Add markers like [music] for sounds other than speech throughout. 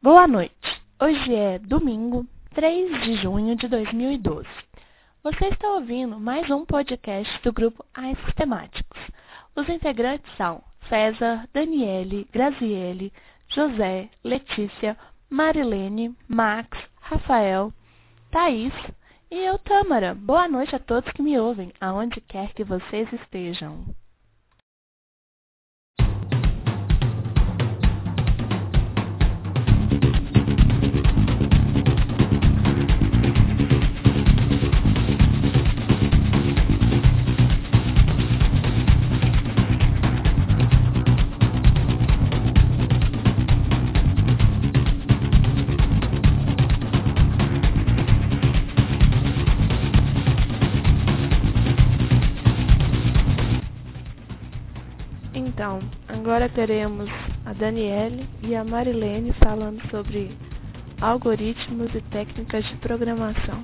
Boa noite. Hoje é domingo, 3 de junho de 2012. Você está ouvindo mais um podcast do grupo AIS Sistemáticos. Os integrantes são César, Daniele, Graziele, José, Letícia, Marilene, Max, Rafael, Thaís e eu, Tâmara. Boa noite a todos que me ouvem, aonde quer que vocês estejam. Então, agora teremos a Daniele e a Marilene falando sobre algoritmos e técnicas de programação.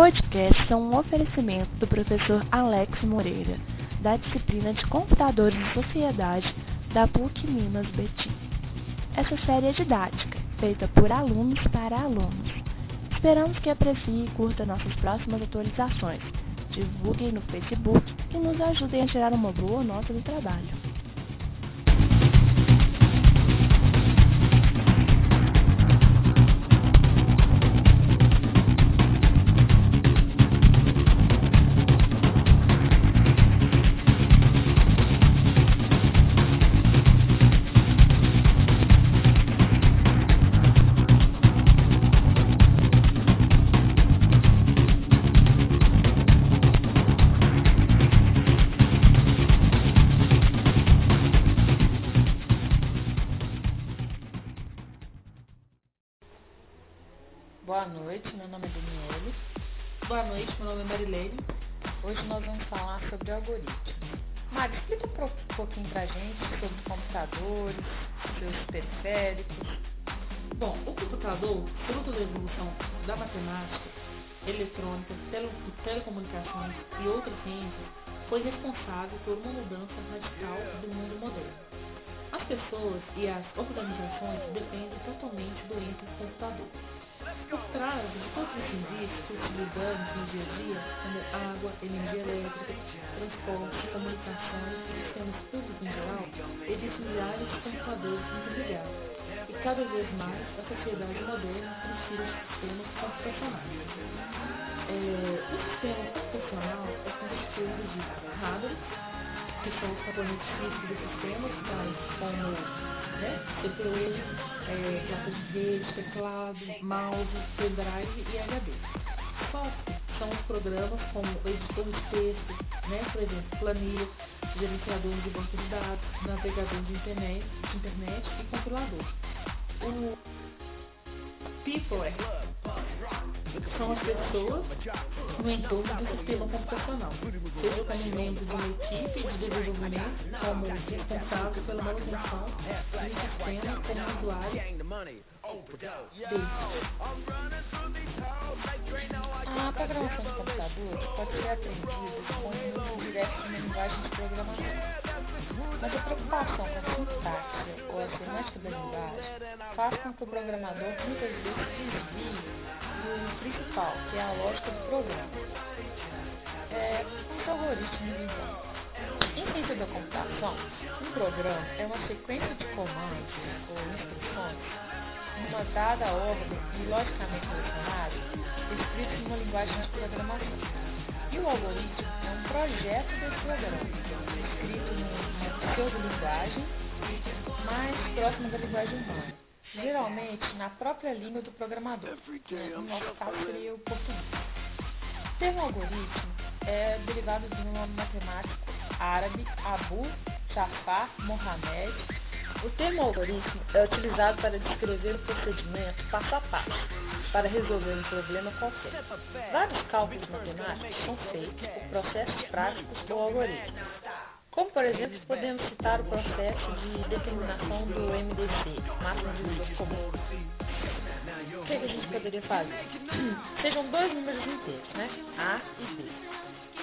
Podcasts são um oferecimento do professor Alex Moreira, da disciplina de Computadores e Sociedade da PUC Minas Betim. Essa série é didática, feita por alunos para alunos. Esperamos que aprecie e curta nossas próximas atualizações. Divulguem no Facebook e nos ajudem a tirar uma boa nota do trabalho. Ciências, foi responsável por uma mudança radical do mundo moderno. As pessoas e as organizações dependem totalmente do ente computador. Por trás de todos os serviços que utilizamos no dia a dia, como água, energia elétrica, transporte, comunicações e sistemas públicos em geral, existem milhares de computadores interligados. E cada vez mais a sociedade moderna precisa de sistemas computacionais. É, o sistema computacional é constituído de hardware, que são os componentes físicos do sistema, tais como né, CPU, é, placas de rede, teclado, mouse, pendrive e HD. Software são os programas como editor de texto, né, por exemplo, planilhas, gerenciador de banco de dados, navegador de internet, de internet e compilador. O People são as pessoas no entorno do sistema computacional, seja como membro de uma equipe de desenvolvimento, como responsável pela manutenção do sistema como usuário A programação de computadores pode ser aprendida com uso direto de linguagem de programação. Mas a preocupação com a sintaxe ou a semântica da linguagem faz com que o programador muitas vezes desvie do principal, que é a lógica do programa. É, os algoritmos, então. Em ciência da computação, um programa é uma sequência de comandos ou instruções numa dada ordem e logicamente relacionadas, escritos numa linguagem de programação. E o algoritmo é um projeto desse programa, escrito pseudo-linguagem mais próxima da linguagem humana, geralmente na própria língua do programador. No nosso caso seria o português. O termo algoritmo é derivado de um nome matemático árabe Abu Jafar Mohamed o termo algoritmo é utilizado para descrever o procedimento passo a passo, para resolver um problema qualquer. Vários cálculos matemáticos são feitos por processos práticos ou algoritmos. Como, por exemplo, podemos citar o processo de determinação do MDC, máximo divisor comum. O que, é que a gente poderia fazer? [clears throat] Sejam dois números inteiros, né? A e B.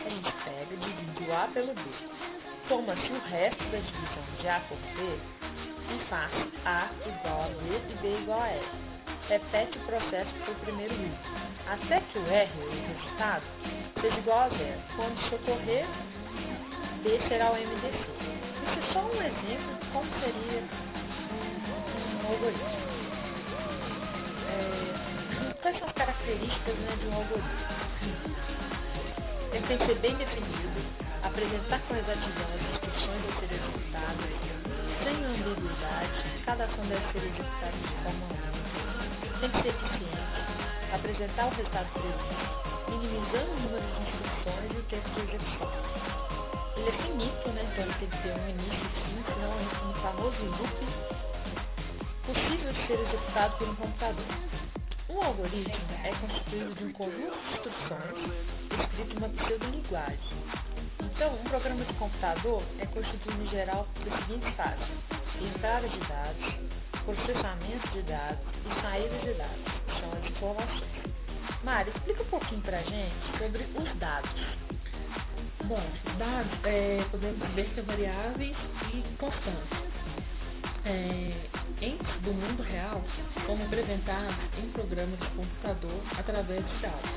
A gente pega e divide o A pelo B. Toma-se o resto da divisão de A por B e faz A igual a B e B igual a R. Repete o processo para o primeiro item, até que o R, o resultado, seja igual a zero. Quando isso ocorrer, Será o MDC. Isso é só um exemplo de como seria um, um algoritmo. É, quais são as características né, de um algoritmo? Ele tem que ser bem definido, apresentar com exatidão as instruções a serem executadas, sem ambiguidade, cada ação deve ser executada de forma única, tem que ser eficiente, apresentar o resultado previsto, minimizando o número de instruções e o tempo de execução ele é finito, né? Então ele tem que ter um início e fim, senão entra no famoso loop possível de ser executado por um computador. Um algoritmo é constituído de um conjunto de instruções escrito em uma pseudo-linguagem. Então, um programa de computador é constituído em geral por seguintes fases: entrada de dados, processamento de dados e saída de dados, que são as informações. Mário, explica um pouquinho para a gente sobre os dados. Bom, dados é, podemos ver que é variáveis e constantes. É, entes do mundo real são representados em programas de computador através de dados.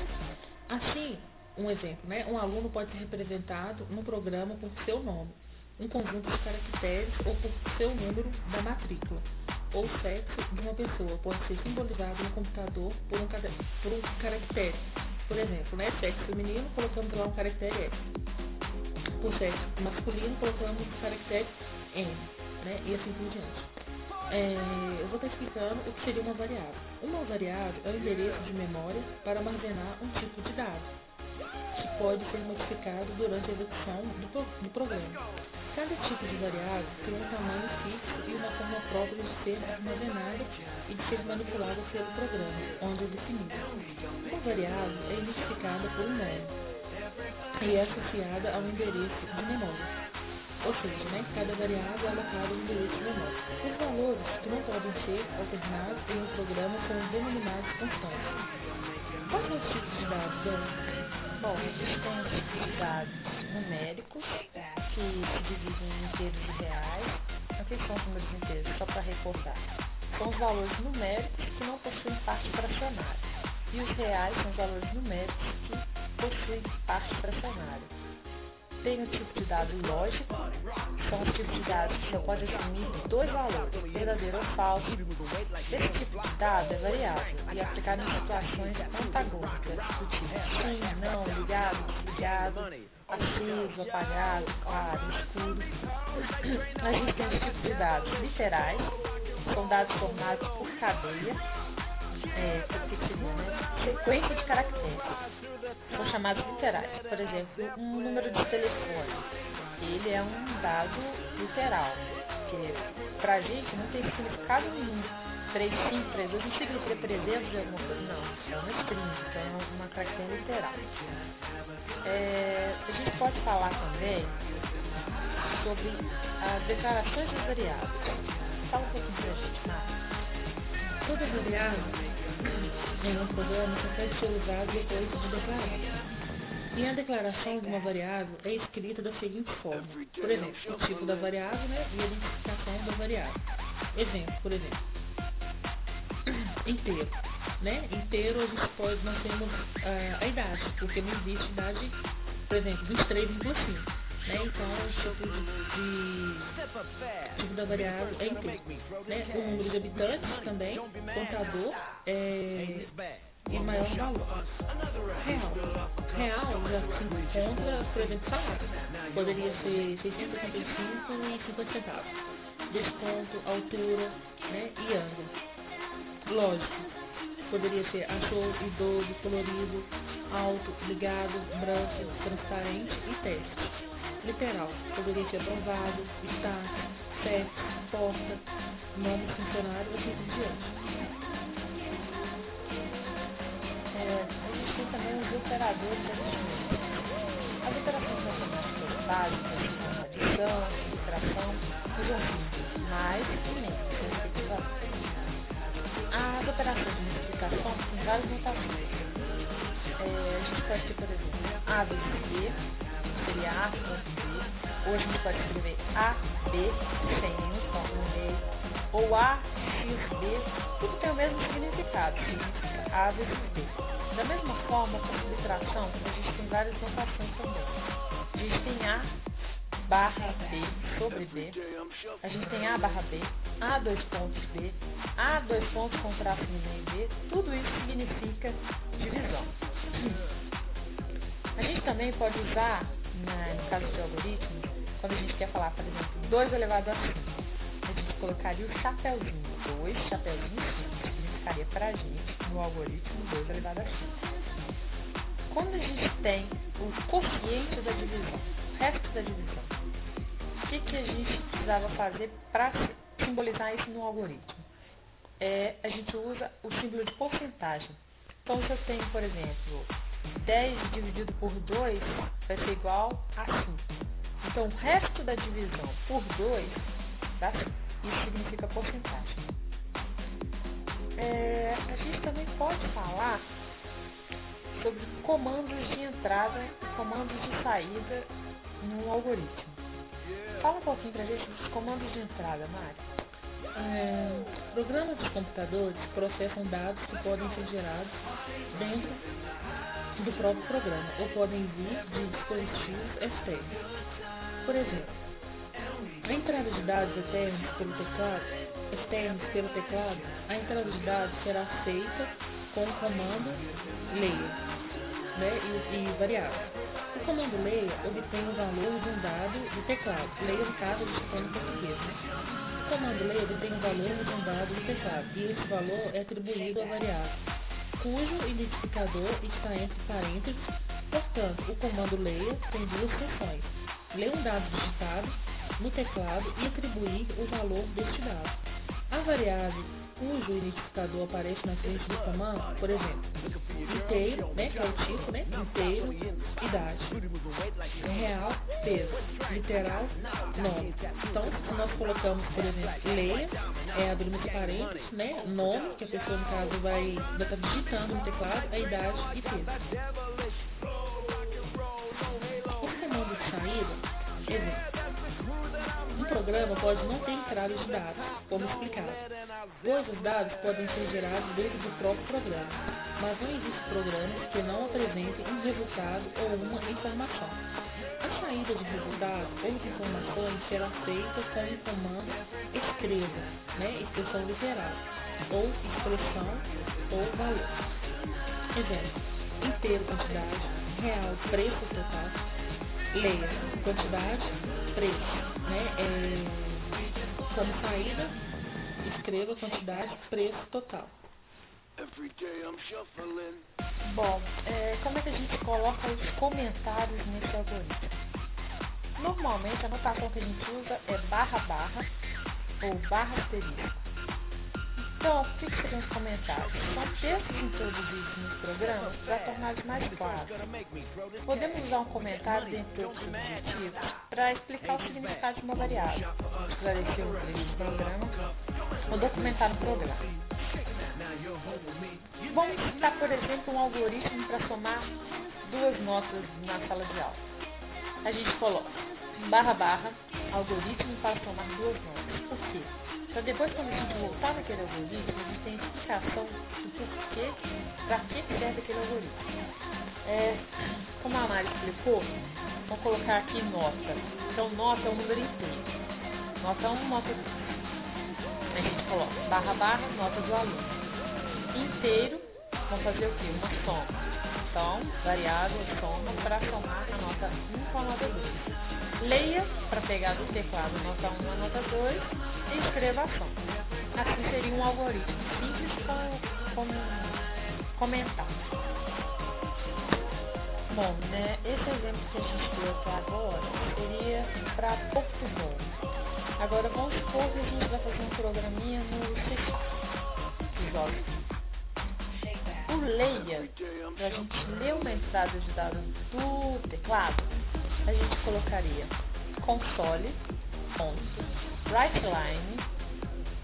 Assim, um exemplo, né? um aluno pode ser representado no programa por seu nome, um conjunto de caracteres ou por seu número da matrícula, ou sexo de uma pessoa pode ser simbolizado no computador por um, por um caractere. Por exemplo, né? sexo feminino, colocamos lá um caractere S por sexo masculino, colocamos o caractere N, né? E assim por diante. É, eu vou estar explicando o que seria uma variável. Uma variável é um endereço de memória para armazenar um tipo de dado, que pode ser modificado durante a execução do, do programa. Cada tipo de variável tem um tamanho fixo e uma forma própria de ser armazenada e de ser manipulada pelo programa, onde é definido. Uma variável é identificada por um nome, e é associada ao endereço de memória. Ou seja, né, cada variável é alocada um endereço de memória. Os valores que não podem ser alternados em um programa são denominados constantes. Quais são os tipos de dados? Bom, existem os tipos de dados numéricos, que se dividem em inteiros e reais. O que são os números inteiros? Só para recordar. São os valores numéricos que não possuem parte fracionária. E os reais são os valores numéricos que possui parte fracionária. Tem o tipo de dado lógico, são os tipos de dados que só pode assumir dois valores, verdadeiro ou falso. Esse tipo de dado é variável e é aplicado em situações antagônicas, do tipo sim, não, ligado, desligado, aceso, apagado, claro, escuro. [coughs] A gente tem os tipos de dados literais, são dados formados por cadeia, é, né? sequência de caracteres são chamados literais. Por exemplo, um número de telefone, ele é um dado literal, que pra gente não tem significado nenhum. 3532 não significa 300 de alguma coisa, não. É uma string, então é uma caractere literal. É, a gente pode falar também sobre as declarações das variáveis. Fala um pouquinho pra gente, Marcos. Toda variável em um programa pode ser usado depois de declarar. E a declaração de uma variável é escrita da seguinte forma. Por exemplo, o tipo da variável né, e a identificação da variável. Exemplo, por exemplo. [clears throat] Inteiro. Né? Inteiro a gente pode, nós temos uh, a idade, porque não existe idade, por exemplo, 23,5. Né? Então, o tipo de, de tipo da variável é inteiro. Né? O número de habitantes também, contador, é, e maior valor. Real. Real já se encontra, por exemplo, salário. Poderia ser 665 e 50 centavos. Desconto, altura né? e ângulo. Lógico. Poderia ser achou, idoso, colorido, alto, ligado, branco, transparente e teste literal, poderia ser aprovado, estácio, sexo, porta, nome funcionário, assim por diante. É, a gente tem também os operadores aritméticos. As operações matemáticas básicas, como adição, subtração, usam símbolos mais e menos, respectivamente. As operações de multiplicação têm várias notações. É, a gente pode ter, por exemplo, A vezes seria A ou a gente pode escrever A, B, sem nenhum ponto no meio, ou A, X, B, tudo tem o mesmo significado, significa A vezes B. Da mesma forma, com subtração, a gente tem várias notações também. A gente tem A barra B sobre B, a gente tem A barra B, A dois pontos B, A dois pontos com traço no meio B, tudo isso significa divisão. A gente também pode usar, na, no caso de algoritmo, quando a gente quer falar, por exemplo, 2 elevado a 5, a gente colocaria o chapéuzinho, 2 chapéuzinho 5, significaria para a gente, no algoritmo, 2 elevado a 5. Quando a gente tem o quociente da divisão, o resto da divisão, o que, que a gente precisava fazer para simbolizar isso no algoritmo? É, a gente usa o símbolo de porcentagem. Então, se eu tenho, por exemplo, 10 dividido por 2 vai ser igual a 5. Então, o resto da divisão por 2 dá 5. Isso significa porcentagem. É, a gente também pode falar sobre comandos de entrada e comandos de saída num algoritmo. Fala um pouquinho pra gente dos comandos de entrada, Mari. É, programas de computadores processam dados que podem ser gerados dentro do próprio programa ou podem vir de dispositivos externos. Por exemplo, a entrada de dados externos pelo teclado, externos pelo teclado, a entrada de dados será feita com o comando layer né, e, e variável. O comando layer obtém o valor de um dado do teclado. Layer, no caso, a gente põe em português. Né? O comando layer obtém o valor de um dado do teclado e esse valor é atribuído à variável, cujo identificador está entre parênteses. Portanto, o comando layer tem duas funções. Ler um dado digitado no teclado e atribuir o valor deste dado. A variável cujo identificador aparece na frente do comando, por exemplo, inteiro, né, que é o tipo, né, inteiro, idade, real, peso, literal, nome. Então, se nós colocamos, por exemplo, leia, é abrir entre parênteses, né, nome, que a pessoa, no caso, vai estar tá digitando no teclado, a idade e peso. O comando de saída, exemplo, programa pode não ter entrada de dados, como explicado, pois os dados podem ser gerados dentro do próprio programa, mas não existe programa que não apresente um resultado ou uma informação. A saída de resultado ou de informações será feita com o comando escreva, né, expressão literal, ou expressão ou valor. Exemplo, inteiro quantidade, real preço total, leia quantidade, preço, né? É, como saída, escreva quantidade, preço total. Bom, é, como é que a gente coloca os comentários nesse algoritmo? Normalmente a notação que a gente usa é barra barra ou barra asterisco. Então, o que, que seriam os comentários? São textos introduzidos nos programas para torná-los mais claros. Podemos usar um comentário dentro de outros objetivos para explicar o significado de uma variável, esclarecer o trecho do programa ou documentar o programa. Vamos citar, por exemplo, um algoritmo para somar duas notas na sala de aula. A gente coloca barra barra algoritmo para somar duas notas. Por quê? Para depois, quando a gente voltar naquele algoritmo, a gente tem explicação do porquê, para que serve aquele algoritmo. É, como a Mari explicou, vamos colocar aqui nota. Então, nota é um número inteiro. Nota 1, nota 2. A gente coloca barra barra, nota do aluno. Inteiro, vamos fazer o quê? Uma soma. Então, variável soma para somar a nota 1 com a nota 2. Leia para pegar do teclado nota 1 a nota 2 e escreva. Assim seria um algoritmo simples com, com comentário. Bom, né, esse exemplo que a gente deu até agora seria para Portugal. Agora vamos supor que a gente vai fazer um programinha no C o leia, para a gente ler uma entrada de dados do teclado, a gente colocaria console, ponto, right line,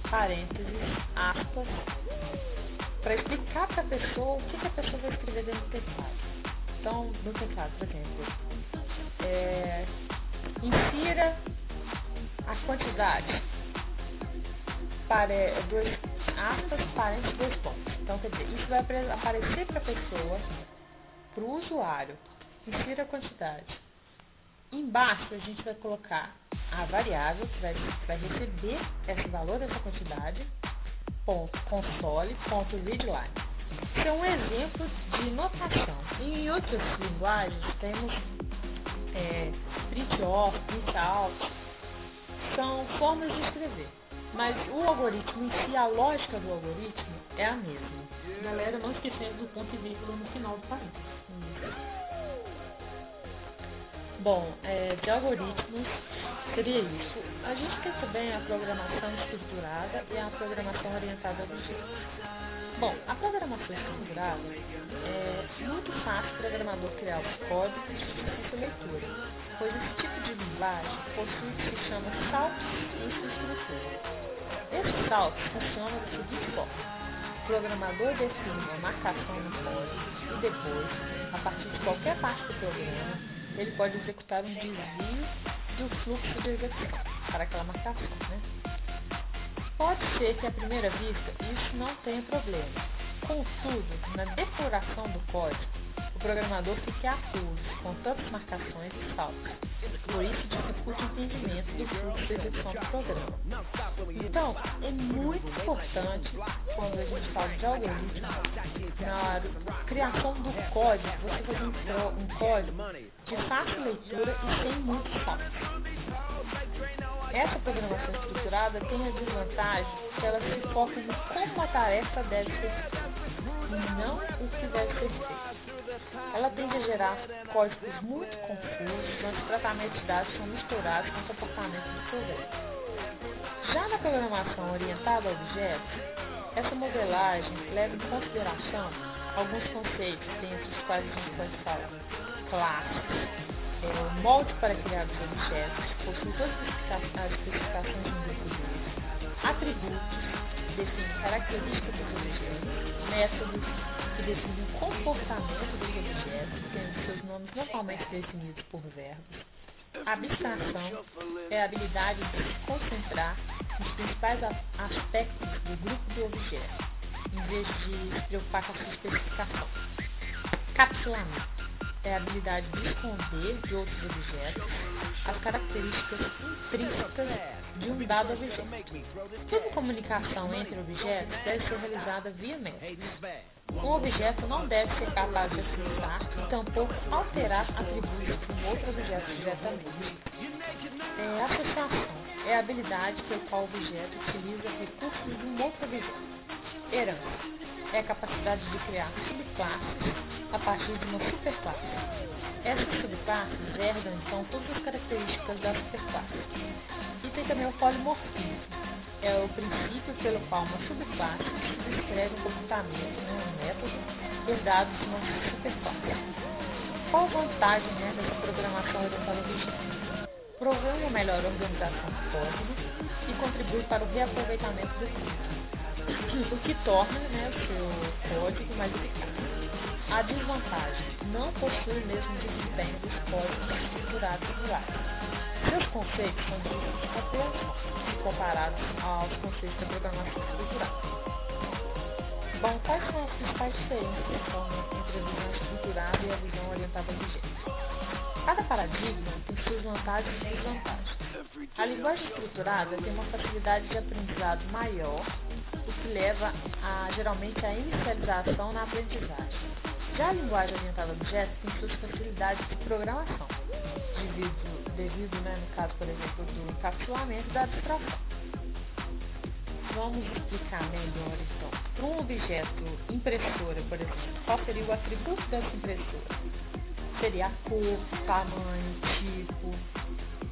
parênteses, aspas, para explicar para a pessoa o que, que, a pessoa vai escrever dentro do teclado. Então, no teclado, por exemplo, é, insira a quantidade para dois aspas, parênteses, dois pontos. Então, quer dizer, isso vai aparecer para a pessoa, para o usuário, insira a quantidade. Embaixo a gente vai colocar a variável que vai, que vai receber esse valor dessa quantidade, ponto console, ponto readline. Isso é um exemplo de notação. Em outras linguagens temos é, print off, print out, são formas de escrever. Mas o algoritmo em si, a lógica do algoritmo é a mesma. Galera, não esquecendo do ponto e vírgula no final do parênteses. Bom, é, de algoritmos seria isso. A gente tem também a programação estruturada e a programação orientada a objetos. Bom, a programação estruturada é muito fácil o programador criar os códigos de difícil leitura, pois esse tipo de linguagem possui o que se chama saltos em sua estrutura. Esse salto funciona da seguinte forma. O programador define uma marcação no código e depois, a partir de qualquer parte do programa, ele pode executar um desvio do fluxo de execução para aquela marcação. Né? Pode ser que à primeira vista isso não tenha problema. Contudo, na depuração do código, o programador fica afuso com tantas marcações e saltos. Por isso dificulta o entendimento do fluxo de execução do programa. Então, é muito importante, quando a gente fala de algoritmo, na criação do código, você fazer um, um código de fácil leitura e sem muitos saltos. Essa programação estruturada tem a desvantagem que ela se foca em como a tarefa deve ser feita, e não o que deve ser feito. Ela tende a gerar códigos muito confusos, onde os tratamentos de dados são misturados com o comportamento do programa. Já na programação orientada a objetos, essa modelagem leva em consideração alguns conceitos, dentre os quais a gente pode falar. Classes, é, molde para criar os objetos, possui todas as especificações deles, atributos, define características dos objetos, métodos, que define o comportamento dos objetos, tendo seus nomes normalmente definidos por verbos. Abstração é a habilidade de se concentrar nos principais aspectos do grupo do objeto, em vez de se preocupar com a sua especificação. Capsulamento é a habilidade de esconder de outros objetos as características intrínsecas de um dado objeto. Toda comunicação entre objetos deve ser realizada via métodos. Um objeto não deve ser capaz de acessar tampouco alterar atributos de um outro objeto diretamente. É, associação é a habilidade pelo qual o objeto utiliza recursos de um outro objeto. Herança é a capacidade de criar subclasses a partir de uma superclasse. Essas subclasses herdam então todas as características da superclasse. E tem também o polimorfismo, é o princípio pelo qual uma subclasse descreve um comportamento, né, um método, herdado de uma superclasse. Qual vantagem né, dessa programação orientada objetos? Provê uma melhor organização do código e contribui para o reaproveitamento do código, o que torna né, o seu código mais eficaz. A desvantagem não possui o mesmo desempenho dos códigos estruturados regulares seus conceitos são de compreensão, comparados aos conceitos da programação estrutural. Bom, quais são as principais diferenças então, entre a visão estruturada e a visão orientada objetos? Cada paradigma tem suas vantagens e desvantagens. A linguagem estruturada tem uma facilidade de aprendizado maior, o que leva a, geralmente à inicialização na aprendizagem. Já a linguagem orientada a objetos tem suas facilidades de programação, devido devido, né, no caso, por exemplo, do encapsulamento da abstração. Vamos explicar melhor, então. Para um objeto impressora, por exemplo, qual seria o atributo dessa impressora? Seria a cor, tamanho, tipo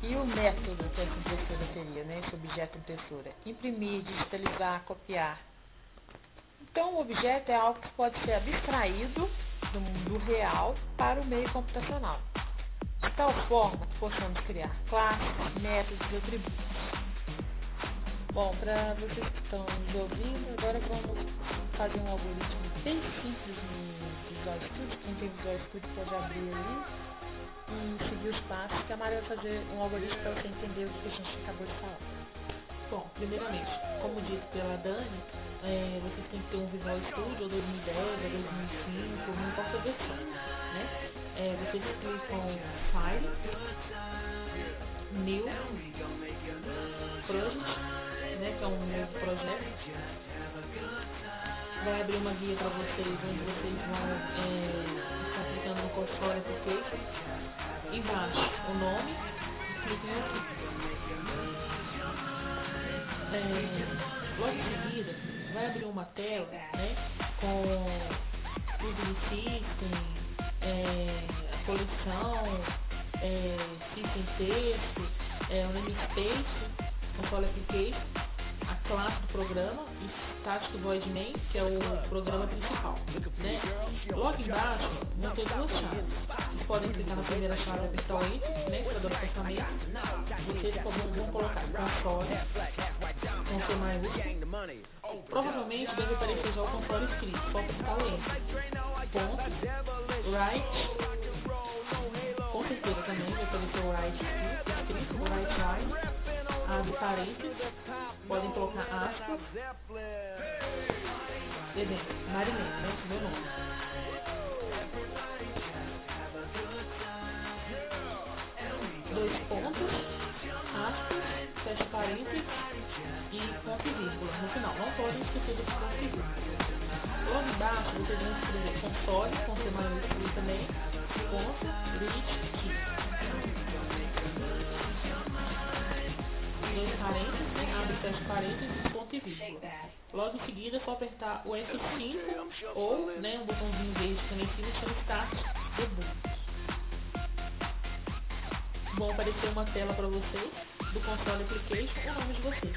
e o método que essa impressora teria, né, esse objeto impressora. Imprimir, digitalizar, copiar. Então, o objeto é algo que pode ser abstraído do mundo real para o meio computacional. De tal forma que possamos criar classes, métodos e atributos. Bom, para vocês que estão nos ouvindo, agora vamos fazer um algoritmo bem simples no Visual Studio. Quem tem Visual Studio pode abrir ali e seguir os passos, que a Maria vai fazer um algoritmo para você entender o que a gente acabou de falar. Bom, primeiramente, como dito pela Dani, é, vocês têm que ter um Visual Studio ou 2010 ou 2005, não importa versão, né? É, vocês clicam File, New, Project, né, que é um novo projeto. Vai abrir uma guia para vocês, onde vocês vão é, estar clicando no console application. Embaixo, o nome, cliquem aqui. É, logo em seguida, vai abrir uma tela né, com tudo System, é, a coleção, é, System Texto, é, o namespace, console application classe do programa e Static Void Main, que é o programa principal. Né? Logo embaixo vão ter duas chaves. Vocês podem clicar na primeira chave apertar o Enter, né, para dar o pensamento. Vocês vão, vão colocar console, com C maiúsculo. Provavelmente deve aparecer já o console escrito, só apertar o Enter. Ponto, right, com certeza também parênteses, podem colocar aspas, e bem, Marilene, né, meu nome. Dois pontos, aspas, fecha parênteses e ponto e vírgula no final. Não podem esquecer desse ponto e vírgula. Logo embaixo vocês vão escrever console, com C maiúsculo também, ponto, reach, parênteses, né? abre fecha parênteses, ponto e vírgula. Logo em seguida só apertar o F5 ou né, um botãozinho verde que em cima chama Start Debug. Vão aparecer uma tela para vocês do console application o nome de vocês.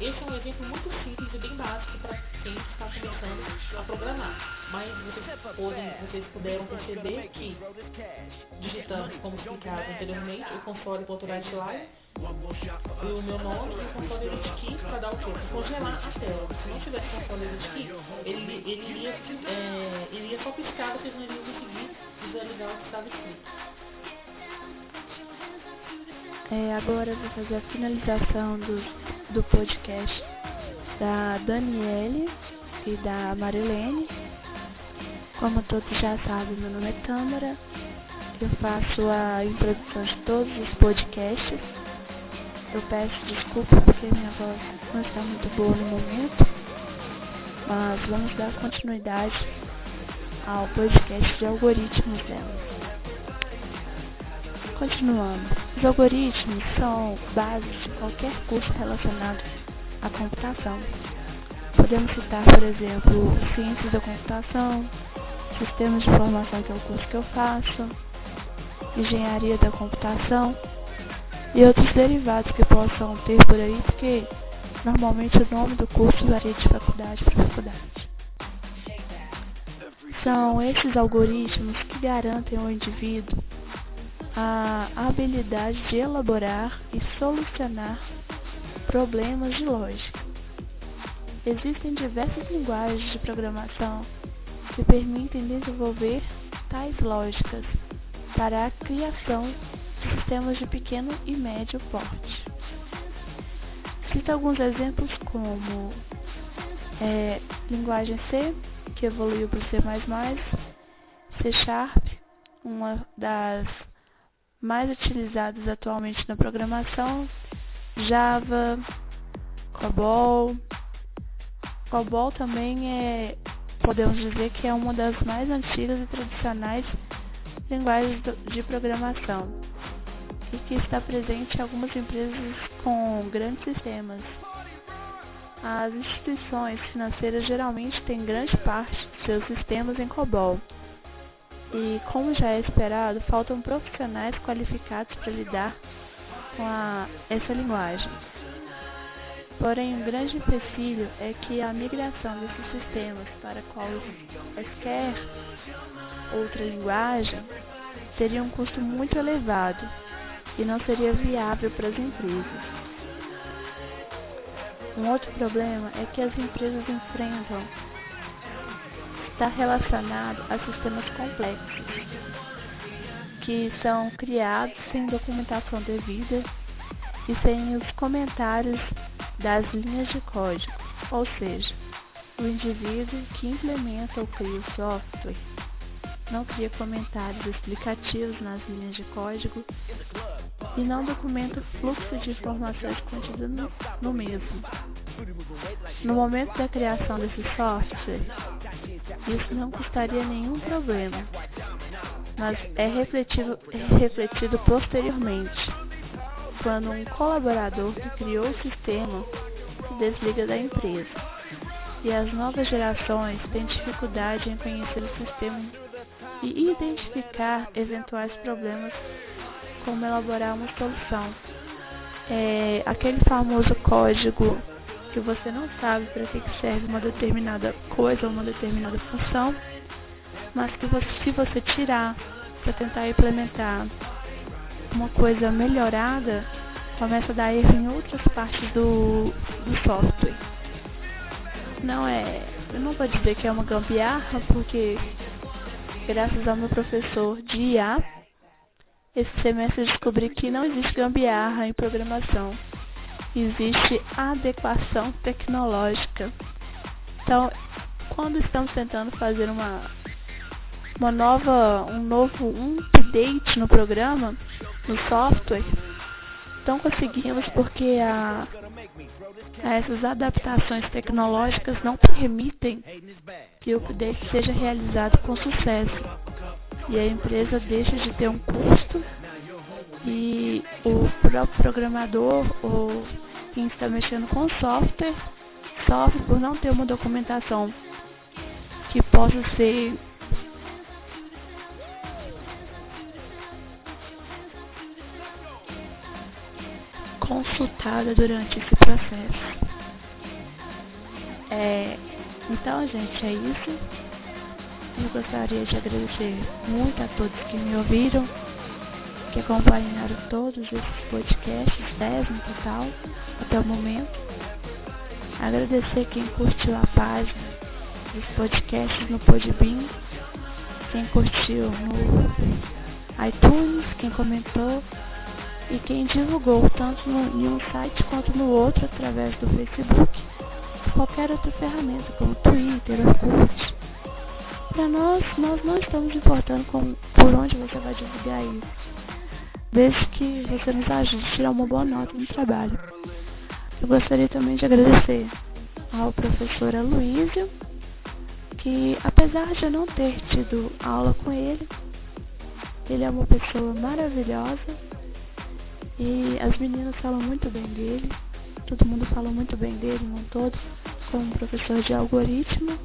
Esse é um exemplo muito simples e bem básico para quem está começando a programar. Mas vocês, podem, vocês puderam perceber que digitando como explicado anteriormente o console.writeline o meu nome e o console key para dar o quê? Congelar a tela. Se não tivesse console key, ele, ele, iria, é, ele ia só piscar, vocês não iriam conseguir visualizar o que estava escrito. É, agora eu vou fazer a finalização do, do podcast da Daniele e da Marilene. Como todos já sabem, meu nome é Tâmara. Eu faço a introdução de todos os podcasts eu peço desculpa porque minha voz não está muito boa no momento, mas vamos dar continuidade ao podcast de algoritmos dela. Continuando, os algoritmos são bases de qualquer curso relacionado à computação. Podemos citar, por exemplo, ciências da computação, sistemas de informação, que é o curso que eu faço, engenharia da computação, e outros derivados que possam ter por aí, porque normalmente o nome do curso varia de faculdade para faculdade. São esses algoritmos que garantem ao indivíduo a habilidade de elaborar e solucionar problemas de lógica. Existem diversas linguagens de programação que permitem desenvolver tais lógicas para a criação sistemas de pequeno e médio porte. Cita alguns exemplos como é, linguagem C, que evoluiu para C++, C Sharp, uma das mais utilizadas atualmente na programação, Java, COBOL. COBOL também é, podemos dizer que é uma das mais antigas e tradicionais linguagens de programação e que está presente em algumas empresas com grandes sistemas. As instituições financeiras geralmente têm grande parte de seus sistemas em COBOL. E, como já é esperado, faltam profissionais qualificados para lidar com a, essa linguagem. Porém, um grande empecilho é que a migração desses sistemas para qualquer outra linguagem seria um custo muito elevado e não seria viável para as empresas. Um outro problema é que as empresas enfrentam está relacionado a sistemas complexos, que são criados sem documentação devida e sem os comentários das linhas de código, ou seja, o indivíduo que implementa ou cria o software não cria comentários explicativos nas linhas de código e não documenta o fluxo de informações contidas no, no mesmo. No momento da criação desse software, isso não custaria nenhum problema, mas é refletido, é refletido posteriormente, quando um colaborador que criou o sistema se desliga da empresa e as novas gerações têm dificuldade em conhecer o sistema e identificar eventuais problemas, como elaborar uma solução. É, aquele famoso código que você não sabe para que serve uma determinada coisa ou uma determinada função, mas que você, se você tirar para tentar implementar uma coisa melhorada, começa a dar erro em outras partes do, do software. Não é, eu não vou dizer que é uma gambiarra, porque graças ao meu professor de IA, esse semestre descobri que não existe gambiarra em programação existe adequação tecnológica. Então, quando estamos tentando fazer uma, uma nova, um novo update no programa, no software, então conseguimos porque a, a essas adaptações tecnológicas não permitem que o update seja realizado com sucesso. E a empresa deixa de ter um custo e o próprio programador ou quem está mexendo com software sofre por não ter uma documentação que possa ser consultada durante esse processo. É, então, gente, é isso. Eu gostaria de agradecer muito a todos que me ouviram que acompanharam todos esses podcasts, 10 no total, até o momento. Agradecer quem curtiu a página dos podcasts no Podbean, quem curtiu no iTunes, quem comentou e quem divulgou tanto no, em um site quanto no outro através do Facebook, qualquer outra ferramenta como Twitter, Orkut. Para nós, nós não estamos importando com, por onde você vai divulgar isso desde que você nos ajude a tirar uma boa nota no trabalho. Eu gostaria também de agradecer ao professor Aloysio, que apesar de eu não ter tido aula com ele, ele é uma pessoa maravilhosa e as meninas falam muito bem dele, todo mundo fala muito bem dele, não todos, como professor de algoritmo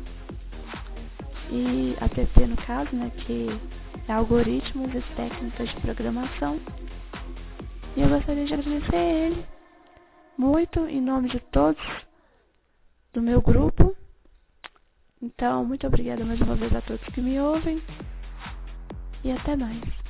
e APP no caso, né, que algoritmos e técnicas de programação. E eu gostaria de agradecer a ele muito em nome de todos do meu grupo. Então, muito obrigada mais uma vez a todos que me ouvem e até mais.